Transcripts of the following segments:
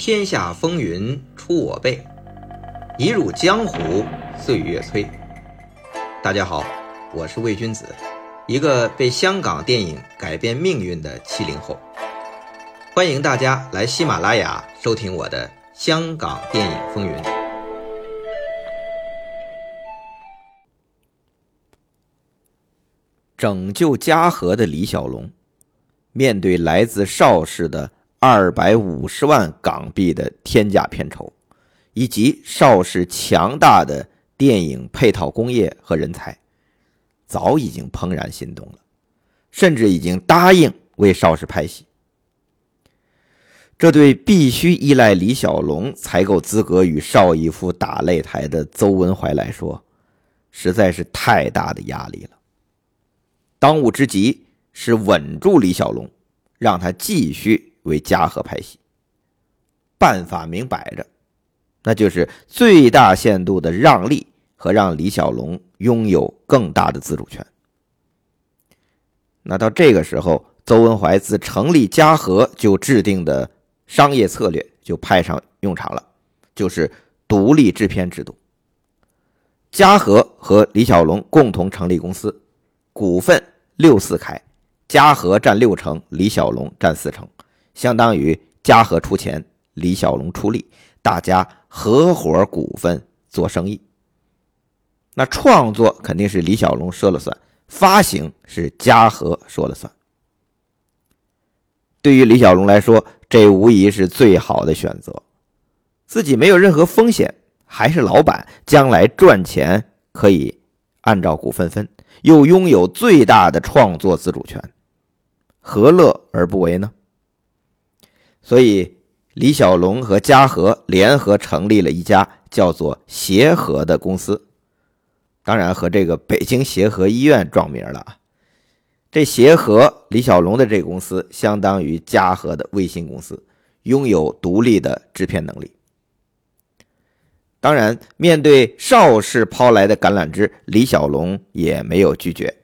天下风云出我辈，一入江湖岁月催。大家好，我是魏君子，一个被香港电影改变命运的七零后。欢迎大家来喜马拉雅收听我的《香港电影风云》。拯救嘉禾的李小龙，面对来自邵氏的二百五十万港币的天价片酬，以及邵氏强大的电影配套工业和人才，早已经怦然心动了，甚至已经答应为邵氏拍戏。这对必须依赖李小龙才够资格与邵逸夫打擂台的邹文怀来说，实在是太大的压力了。当务之急是稳住李小龙，让他继续为嘉禾拍戏。办法明摆着，那就是最大限度的让利和让李小龙拥有更大的自主权。那到这个时候，邹文怀自成立嘉禾就制定的商业策略就派上用场了，就是独立制片制度。嘉禾和李小龙共同成立公司。股份六四开，嘉禾占六成，李小龙占四成，相当于嘉禾出钱，李小龙出力，大家合伙股份做生意。那创作肯定是李小龙说了算，发行是嘉禾说了算。对于李小龙来说，这无疑是最好的选择，自己没有任何风险，还是老板，将来赚钱可以按照股份分。又拥有最大的创作自主权，何乐而不为呢？所以，李小龙和嘉禾联合成立了一家叫做协和的公司，当然和这个北京协和医院撞名了啊。这协和李小龙的这个公司相当于嘉禾的卫星公司，拥有独立的制片能力。当然，面对邵氏抛来的橄榄枝，李小龙也没有拒绝。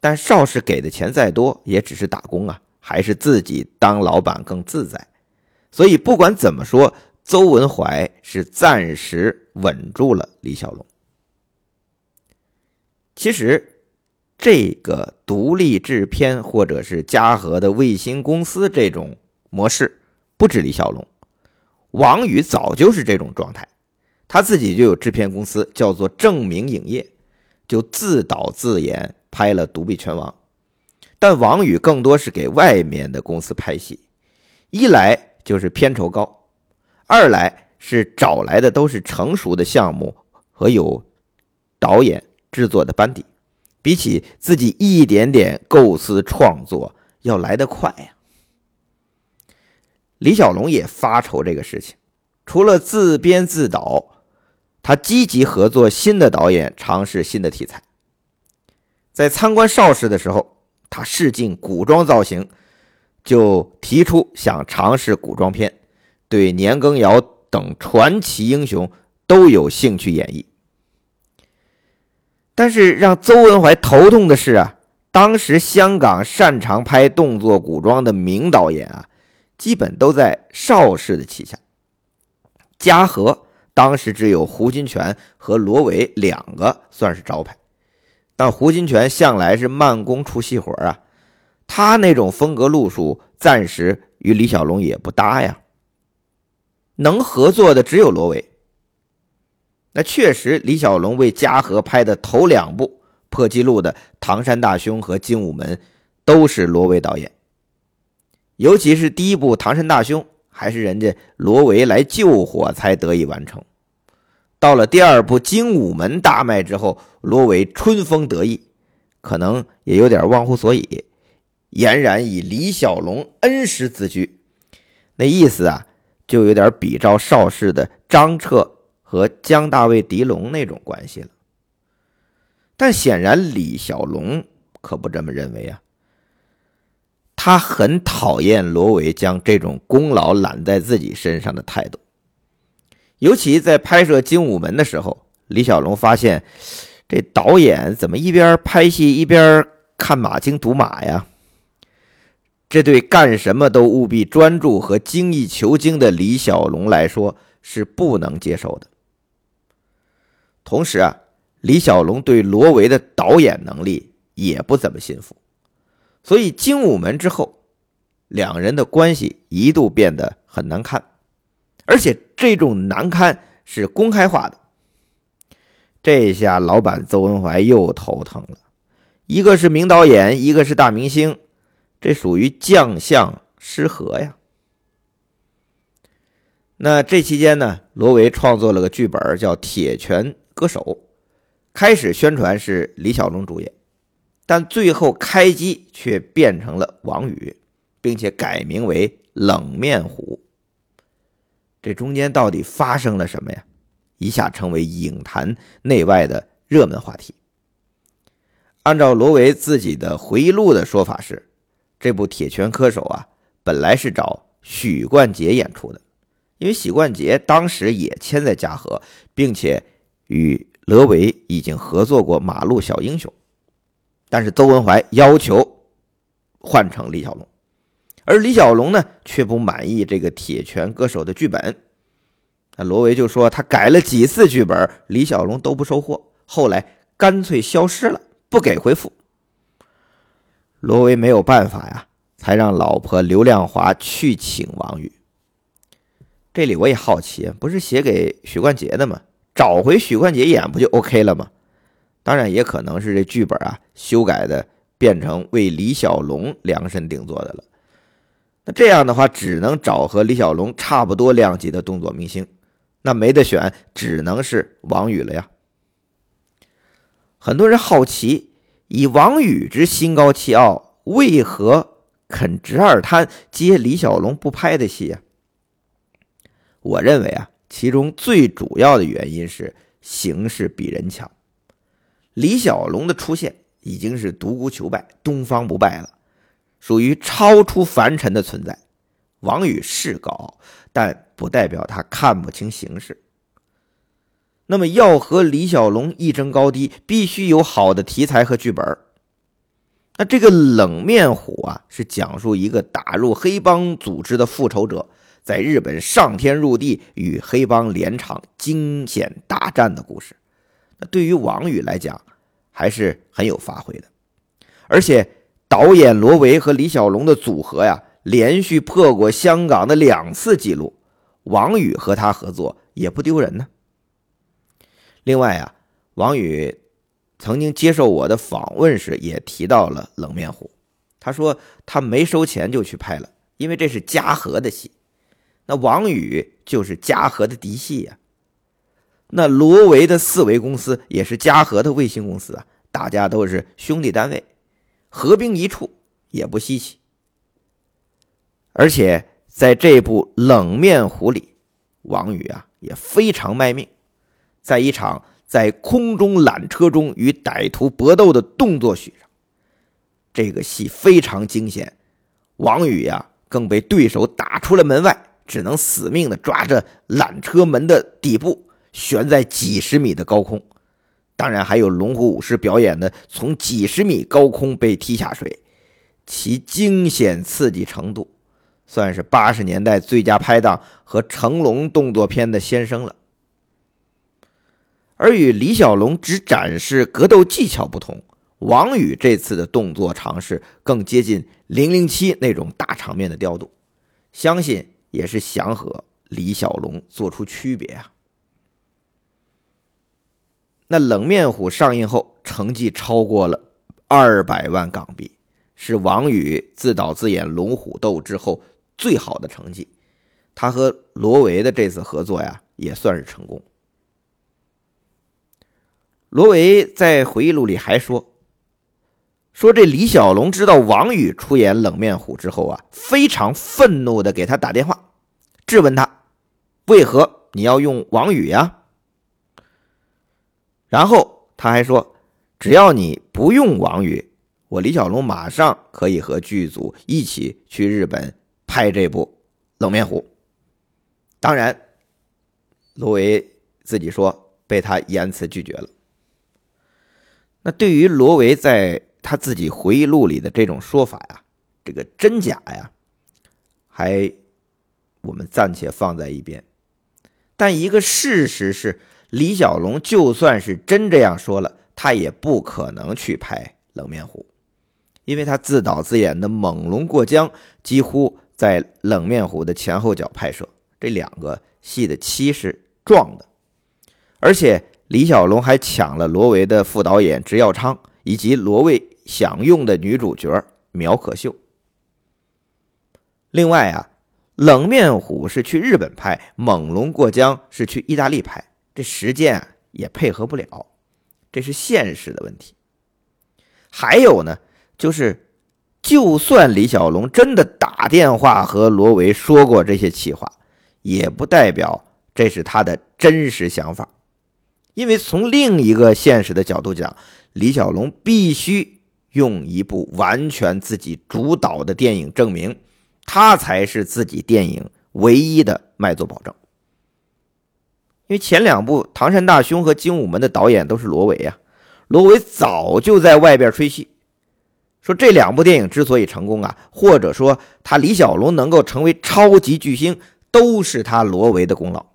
但邵氏给的钱再多，也只是打工啊，还是自己当老板更自在。所以不管怎么说，邹文怀是暂时稳住了李小龙。其实，这个独立制片或者是嘉禾的卫星公司这种模式，不止李小龙，王宇早就是这种状态。他自己就有制片公司，叫做正明影业，就自导自演拍了《独臂拳王》。但王宇更多是给外面的公司拍戏，一来就是片酬高，二来是找来的都是成熟的项目和有导演制作的班底，比起自己一点点构思创作要来得快呀。李小龙也发愁这个事情，除了自编自导。他积极合作新的导演，尝试新的题材。在参观邵氏的时候，他试镜古装造型，就提出想尝试古装片，对年羹尧等传奇英雄都有兴趣演绎。但是让邹文怀头痛的是啊，当时香港擅长拍动作古装的名导演啊，基本都在邵氏的旗下，嘉禾。当时只有胡金铨和罗维两个算是招牌，但胡金铨向来是慢工出细活啊，他那种风格路数暂时与李小龙也不搭呀。能合作的只有罗维。那确实，李小龙为嘉禾拍的头两部破纪录的《唐山大兄》和《精武门》都是罗维导演，尤其是第一部《唐山大兄》。还是人家罗维来救火才得以完成。到了第二部《精武门》大卖之后，罗维春风得意，可能也有点忘乎所以，俨然以李小龙恩师自居。那意思啊，就有点比照邵氏的张彻和江大卫·狄龙那种关系了。但显然李小龙可不这么认为啊。他很讨厌罗维将这种功劳揽在自己身上的态度，尤其在拍摄《精武门》的时候，李小龙发现这导演怎么一边拍戏一边看马经赌马呀？这对干什么都务必专注和精益求精的李小龙来说是不能接受的。同时啊，李小龙对罗维的导演能力也不怎么信服，所以精武门之后，两人的关系一度变得很难堪，而且这种难堪是公开化的。这下老板邹文怀又头疼了，一个是名导演，一个是大明星。这属于将相失和呀。那这期间呢，罗维创作了个剧本，叫《铁拳歌手》，开始宣传是李小龙主演，但最后开机却变成了王宇，并且改名为冷面虎。这中间到底发生了什么呀？一下成为影坛内外的热门话题。按照罗维自己的回忆录的说法是。这部《铁拳歌手》啊，本来是找许冠杰演出的，因为许冠杰当时也签在嘉禾，并且与罗维已经合作过《马路小英雄》，但是邹文怀要求换成李小龙，而李小龙呢却不满意这个《铁拳歌手》的剧本，那罗维就说他改了几次剧本，李小龙都不收货，后来干脆消失了，不给回复。罗维没有办法呀，才让老婆刘亮华去请王宇。这里我也好奇，不是写给许冠杰的吗？找回许冠杰演不就 OK 了吗？当然也可能是这剧本啊修改的，变成为李小龙量身定做的了。那这样的话，只能找和李小龙差不多量级的动作明星，那没得选，只能是王宇了呀。很多人好奇。以王宇之心高气傲，为何肯直二摊接李小龙不拍的戏啊？我认为啊，其中最主要的原因是形势比人强。李小龙的出现已经是独孤求败，东方不败了，属于超出凡尘的存在。王宇是高傲，但不代表他看不清形势。那么要和李小龙一争高低，必须有好的题材和剧本。那这个冷面虎啊，是讲述一个打入黑帮组织的复仇者，在日本上天入地与黑帮连场惊险大战的故事。那对于王宇来讲，还是很有发挥的。而且导演罗维和李小龙的组合呀，连续破过香港的两次纪录，王宇和他合作也不丢人呢。另外啊，王宇曾经接受我的访问时也提到了《冷面虎》，他说他没收钱就去拍了，因为这是嘉禾的戏。那王宇就是嘉禾的嫡系呀。那罗维的四维公司也是嘉禾的卫星公司啊，大家都是兄弟单位，合并一处也不稀奇。而且在这部《冷面虎》里，王宇啊也非常卖命。在一场在空中缆车中与歹徒搏斗的动作戏上，这个戏非常惊险。王宇呀，更被对手打出了门外，只能死命的抓着缆车门的底部，悬在几十米的高空。当然，还有龙虎武师表演的从几十米高空被踢下水，其惊险刺激程度，算是八十年代最佳拍档和成龙动作片的先声了。而与李小龙只展示格斗技巧不同，王宇这次的动作尝试更接近《零零七》那种大场面的调度，相信也是想和李小龙做出区别啊。那《冷面虎》上映后成绩超过了二百万港币，是王宇自导自演《龙虎斗》之后最好的成绩。他和罗维的这次合作呀，也算是成功。罗维在回忆录里还说：“说这李小龙知道王宇出演冷面虎之后啊，非常愤怒的给他打电话，质问他为何你要用王宇呀？然后他还说，只要你不用王宇，我李小龙马上可以和剧组一起去日本拍这部冷面虎。当然，罗维自己说被他严词拒绝了。”那对于罗维在他自己回忆录里的这种说法呀，这个真假呀，还我们暂且放在一边。但一个事实是，李小龙就算是真这样说了，他也不可能去拍《冷面虎》，因为他自导自演的《猛龙过江》几乎在《冷面虎》的前后脚拍摄，这两个戏的期是撞的，而且李小龙还抢了罗维的副导演直耀昌以及罗维想用的女主角苗可秀。另外啊。冷面虎是去日本拍，猛龙过江是去意大利拍，这时间也配合不了，这是现实的问题。还有呢，就是就算李小龙真的打电话和罗维说过这些气话，也不代表这是他的真实想法，因为从另一个现实的角度讲，李小龙必须用一部完全自己主导的电影证明。他才是自己电影唯一的卖座保证，因为前两部《唐山大兄》和《精武门》的导演都是罗维啊，罗维早就在外边吹嘘，说这两部电影之所以成功啊，或者说他李小龙能够成为超级巨星，都是他罗维的功劳。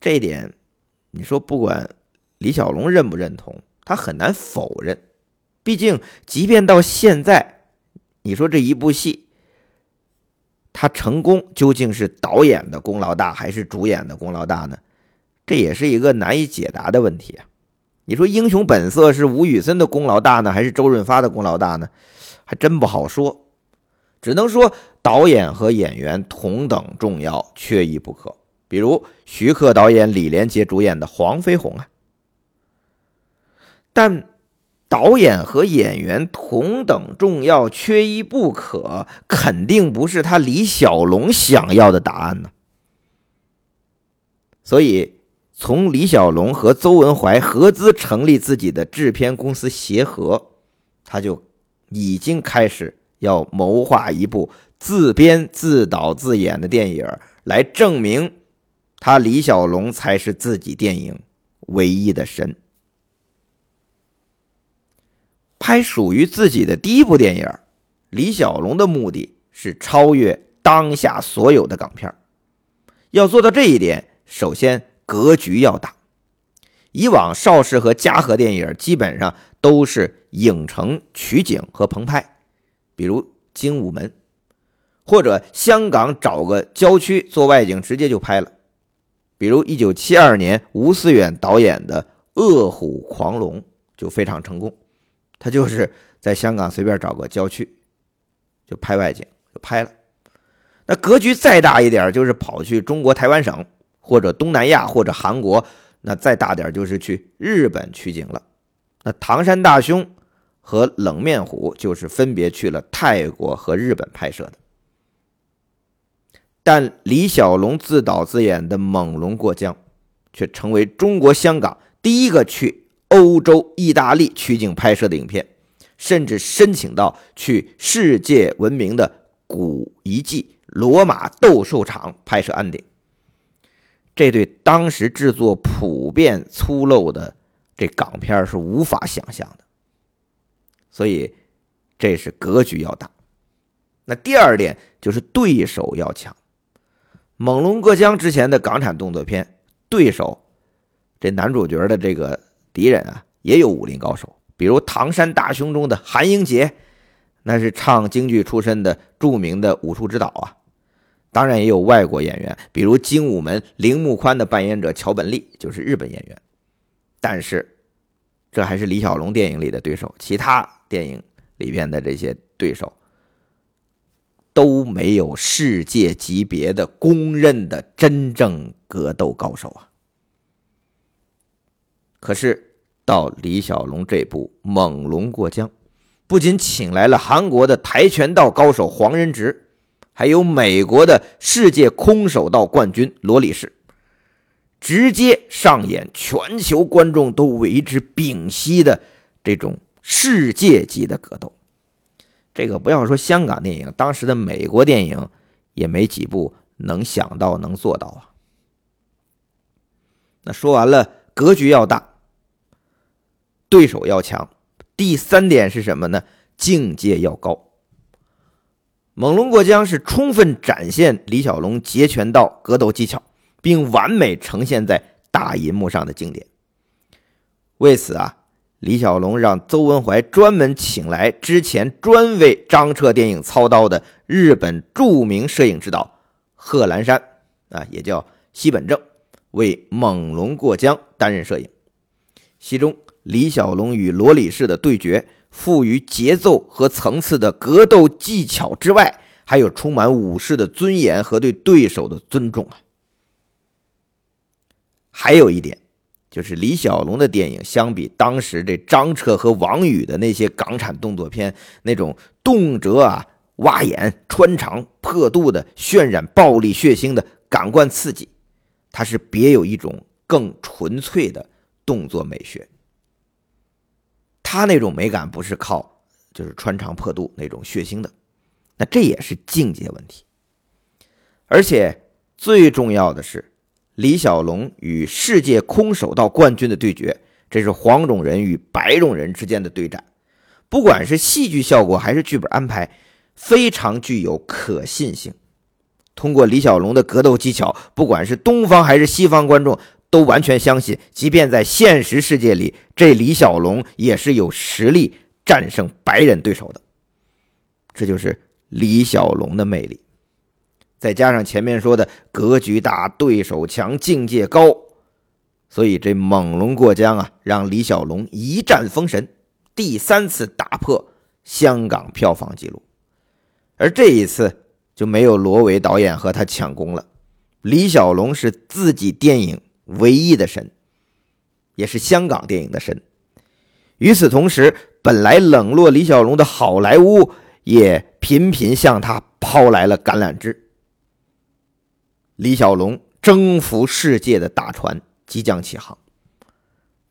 这一点，你说不管李小龙认不认同，他很难否认，毕竟即便到现在。你说这一部戏，他成功究竟是导演的功劳大还是主演的功劳大呢？这也是一个难以解答的问题啊！你说《英雄本色》是吴宇森的功劳大呢，还是周润发的功劳大呢？还真不好说，只能说导演和演员同等重要，缺一不可。比如徐克导演、李连杰主演的《黄飞鸿》啊，但。导演和演员同等重要，缺一不可，肯定不是他李小龙想要的答案呢。所以，从李小龙和邹文怀合资成立自己的制片公司协和，他就已经开始要谋划一部自编自导自演的电影，来证明他李小龙才是自己电影唯一的神。拍属于自己的第一部电影，李小龙的目的是超越当下所有的港片要做到这一点，首先格局要大。以往邵氏和嘉禾电影基本上都是影城取景和棚拍，比如《精武门》，或者香港找个郊区做外景，直接就拍了，比如1972年吴思远导演的《恶虎狂龙》就非常成功。他就是在香港随便找个郊区，就拍外景，就拍了。那格局再大一点，就是跑去中国台湾省，或者东南亚，或者韩国。那再大点，就是去日本取景了。那《唐山大兄》和《冷面虎》就是分别去了泰国和日本拍摄的。但李小龙自导自演的《猛龙过江》，却成为中国香港第一个去。欧洲、意大利取景拍摄的影片，甚至申请到去世界闻名的古遗迹罗马斗兽场拍摄安定。这对当时制作普遍粗陋的这港片是无法想象的。所以，这是格局要大。那第二点就是对手要强。猛龙过江之前的港产动作片，对手这男主角的这个。敌人啊，也有武林高手，比如《唐山大兄》中的韩英杰，那是唱京剧出身的著名的武术指导啊。当然也有外国演员，比如《精武门》铃木宽的扮演者桥本丽就是日本演员。但是，这还是李小龙电影里的对手，其他电影里边的这些对手都没有世界级别的公认的真正格斗高手啊。可是，到李小龙这部《猛龙过江》，不仅请来了韩国的跆拳道高手黄仁直，还有美国的世界空手道冠军罗里士，直接上演全球观众都为之屏息的这种世界级的格斗。这个不要说香港电影，当时的美国电影也没几部能想到能做到啊。那说完了，格局要大。对手要强，第三点是什么呢？境界要高。猛龙过江是充分展现李小龙截拳道格斗技巧，并完美呈现在大银幕上的经典。为此啊，李小龙让邹文怀专门请来之前专为张彻电影操刀的日本著名摄影指导贺兰山啊，也叫西本正，为《猛龙过江》担任摄影。其中，李小龙与罗里士的对决。赋予节奏和层次的格斗技巧之外，还有充满武士的尊严和对对手的尊重啊！还有一点，就是李小龙的电影相比当时这张彻和王宇的那些港产动作片，那种动辄啊挖眼、穿肠、破肚的渲染暴力血腥的感官刺激，它是别有一种更纯粹的动作美学。他那种美感不是靠就是穿肠破肚那种血腥的，那这也是境界问题。而且最重要的是，李小龙与世界空手道冠军的对决，这是黄种人与白种人之间的对战，不管是戏剧效果还是剧本安排，非常具有可信性。通过李小龙的格斗技巧，不管是东方还是西方观众。都完全相信，即便在现实世界里，这李小龙也是有实力战胜白人对手的。这就是李小龙的魅力，再加上前面说的格局大、对手强、境界高，所以这猛龙过江啊，让李小龙一战封神，第三次打破香港票房纪录。而这一次就没有罗伟导演和他抢功了，李小龙是自己电影。唯一的神，也是香港电影的神。与此同时，本来冷落李小龙的好莱坞也频频向他抛来了橄榄枝。李小龙征服世界的大船即将起航，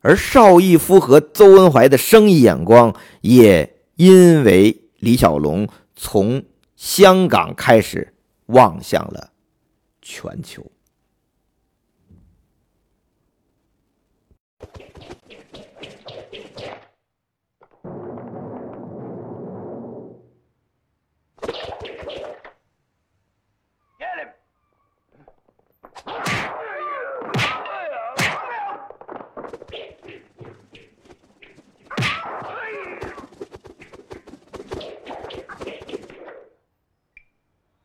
而邵逸夫和邹文怀的生意眼光也因为李小龙从香港开始望向了全球。Thank you.